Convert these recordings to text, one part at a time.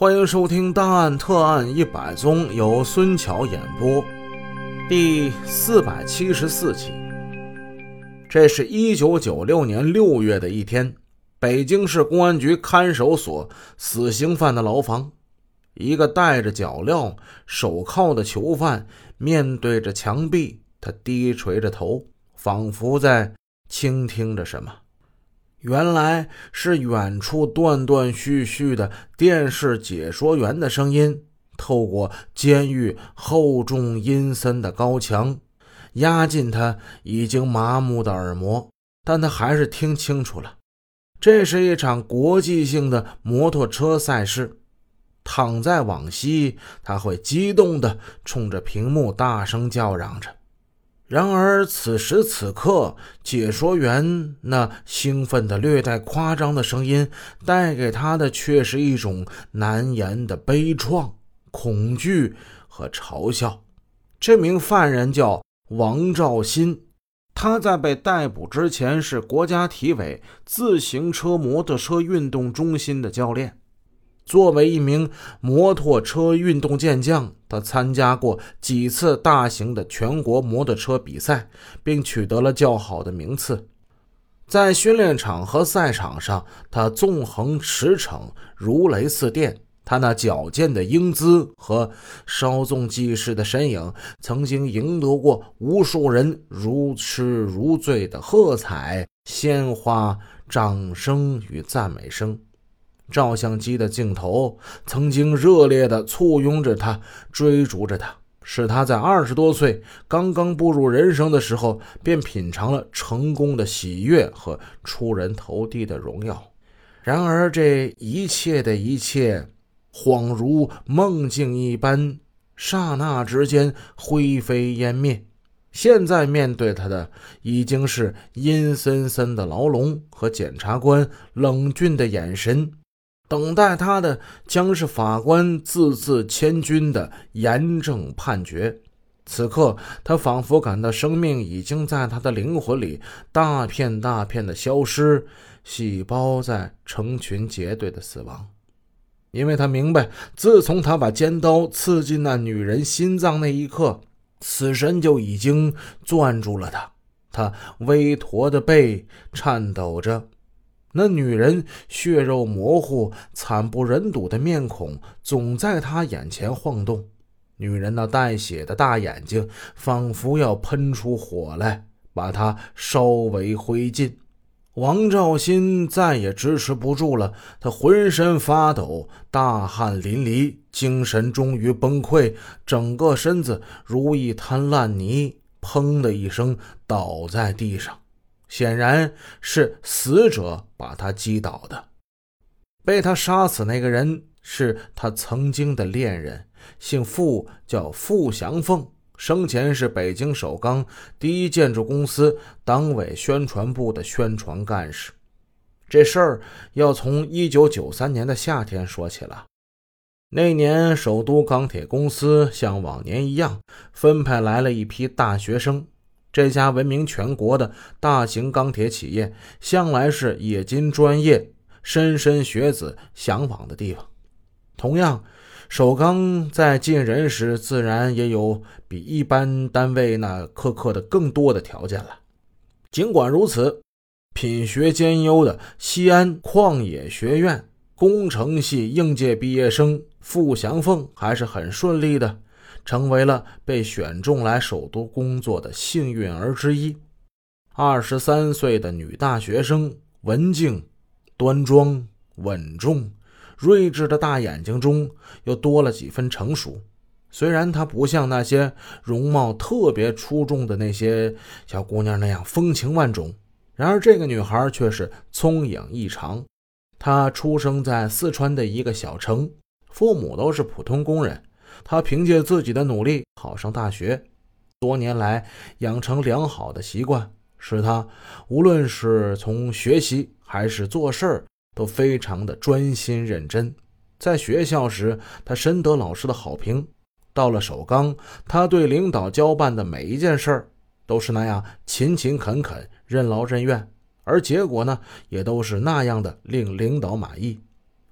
欢迎收听《档案特案一百宗》，由孙桥演播，第四百七十四期。这是一九九六年六月的一天，北京市公安局看守所死刑犯的牢房，一个戴着脚镣、手铐的囚犯面对着墙壁，他低垂着头，仿佛在倾听着什么。原来是远处断断续续的电视解说员的声音，透过监狱厚重阴森的高墙，压进他已经麻木的耳膜。但他还是听清楚了，这是一场国际性的摩托车赛事。躺在往昔，他会激动地冲着屏幕大声叫嚷着。然而，此时此刻，解说员那兴奋的、略带夸张的声音，带给他的却是一种难言的悲怆、恐惧和嘲笑。这名犯人叫王兆新，他在被逮捕之前是国家体委自行车摩托车运动中心的教练。作为一名摩托车运动健将，他参加过几次大型的全国摩托车比赛，并取得了较好的名次。在训练场和赛场上，他纵横驰骋，如雷似电。他那矫健的英姿和稍纵即逝的身影，曾经赢得过无数人如痴如醉的喝彩、鲜花、掌声与赞美声。照相机的镜头曾经热烈地簇拥着他，追逐着他，使他在二十多岁刚刚步入人生的时候，便品尝了成功的喜悦和出人头地的荣耀。然而，这一切的一切，恍如梦境一般，刹那之间灰飞烟灭。现在面对他的，已经是阴森森的牢笼和检察官冷峻的眼神。等待他的将是法官字字千钧的严正判决。此刻，他仿佛感到生命已经在他的灵魂里大片大片的消失，细胞在成群结队的死亡。因为他明白，自从他把尖刀刺进那女人心脏那一刻，死神就已经攥住了他。他微驼的背颤抖着。那女人血肉模糊、惨不忍睹的面孔总在他眼前晃动，女人那带血的大眼睛仿佛要喷出火来，把他烧为灰烬。王兆新再也支持不住了，他浑身发抖，大汗淋漓，精神终于崩溃，整个身子如一滩烂泥，砰的一声倒在地上。显然是死者把他击倒的。被他杀死那个人是他曾经的恋人，姓傅，叫傅祥凤，生前是北京首钢第一建筑公司党委宣传部的宣传干事。这事儿要从一九九三年的夏天说起了。那年，首都钢铁公司像往年一样分派来了一批大学生。这家闻名全国的大型钢铁企业，向来是冶金专业、莘莘学子向往的地方。同样，首钢在进人时，自然也有比一般单位那苛刻的更多的条件了。尽管如此，品学兼优的西安矿冶学院工程系应届毕业生傅祥凤还是很顺利的。成为了被选中来首都工作的幸运儿之一。二十三岁的女大学生，文静、端庄、稳重、睿智的大眼睛中又多了几分成熟。虽然她不像那些容貌特别出众的那些小姑娘那样风情万种，然而这个女孩却是聪颖异常。她出生在四川的一个小城，父母都是普通工人。他凭借自己的努力考上大学，多年来养成良好的习惯，使他无论是从学习还是做事儿都非常的专心认真。在学校时，他深得老师的好评；到了首钢，他对领导交办的每一件事儿都是那样勤勤恳恳、任劳任怨，而结果呢，也都是那样的令领导满意。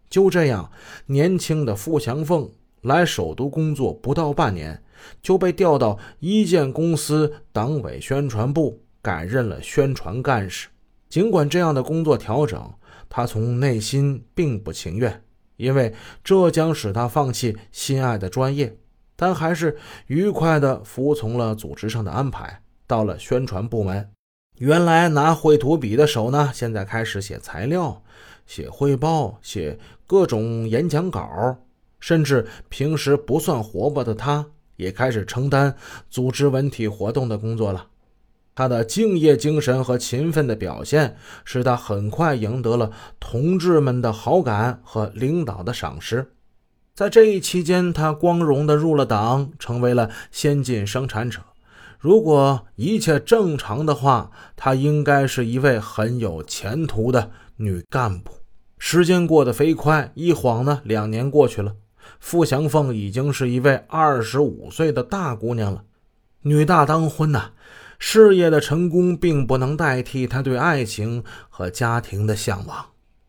就这样，年轻的付祥凤来首都工作不到半年，就被调到一建公司党委宣传部，改任了宣传干事。尽管这样的工作调整，他从内心并不情愿，因为这将使他放弃心爱的专业，但还是愉快地服从了组织上的安排，到了宣传部门。原来拿绘图笔的手呢，现在开始写材料、写汇报、写各种演讲稿，甚至平时不算活泼的他，也开始承担组织文体活动的工作了。他的敬业精神和勤奋的表现，使他很快赢得了同志们的好感和领导的赏识。在这一期间，他光荣地入了党，成为了先进生产者。如果一切正常的话，她应该是一位很有前途的女干部。时间过得飞快，一晃呢，两年过去了，付祥凤已经是一位二十五岁的大姑娘了。女大当婚呐，事业的成功并不能代替她对爱情和家庭的向往。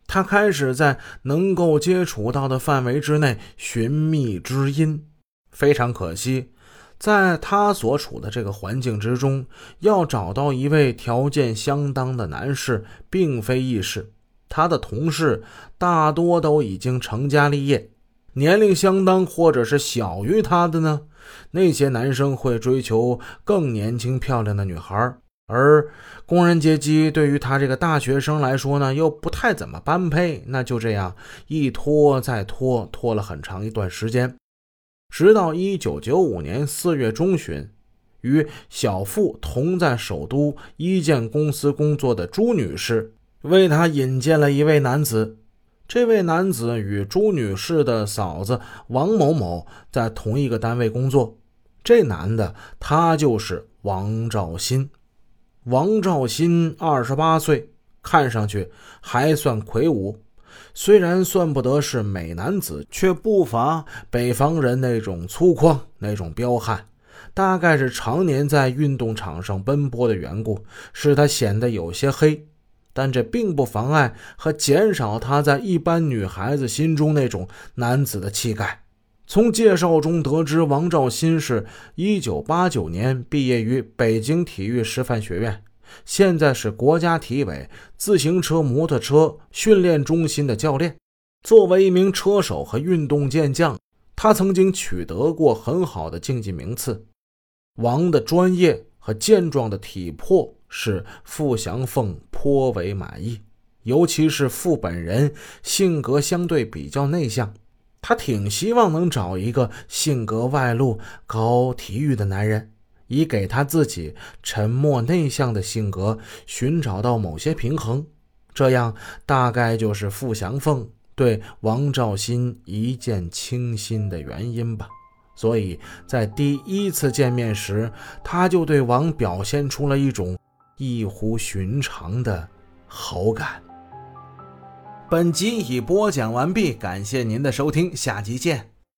她开始在能够接触到的范围之内寻觅知音，非常可惜。在她所处的这个环境之中，要找到一位条件相当的男士，并非易事。他的同事大多都已经成家立业，年龄相当或者是小于他的呢。那些男生会追求更年轻漂亮的女孩，而工人阶级对于他这个大学生来说呢，又不太怎么般配。那就这样一拖再拖，拖了很长一段时间。直到一九九五年四月中旬，与小付同在首都一建公司工作的朱女士为他引荐了一位男子。这位男子与朱女士的嫂子王某某在同一个单位工作。这男的，他就是王兆新。王兆新二十八岁，看上去还算魁梧。虽然算不得是美男子，却不乏北方人那种粗犷、那种彪悍。大概是常年在运动场上奔波的缘故，使他显得有些黑。但这并不妨碍和减少他在一般女孩子心中那种男子的气概。从介绍中得知，王兆新是一九八九年毕业于北京体育师范学院。现在是国家体委自行车、摩托车训练中心的教练。作为一名车手和运动健将，他曾经取得过很好的竞技名次。王的专业和健壮的体魄是傅祥凤颇为满意，尤其是傅本人性格相对比较内向，他挺希望能找一个性格外露、搞体育的男人。以给他自己沉默内向的性格寻找到某些平衡，这样大概就是傅祥凤对王兆新一见倾心的原因吧。所以在第一次见面时，他就对王表现出了一种异乎寻常的好感。本集已播讲完毕，感谢您的收听，下集见。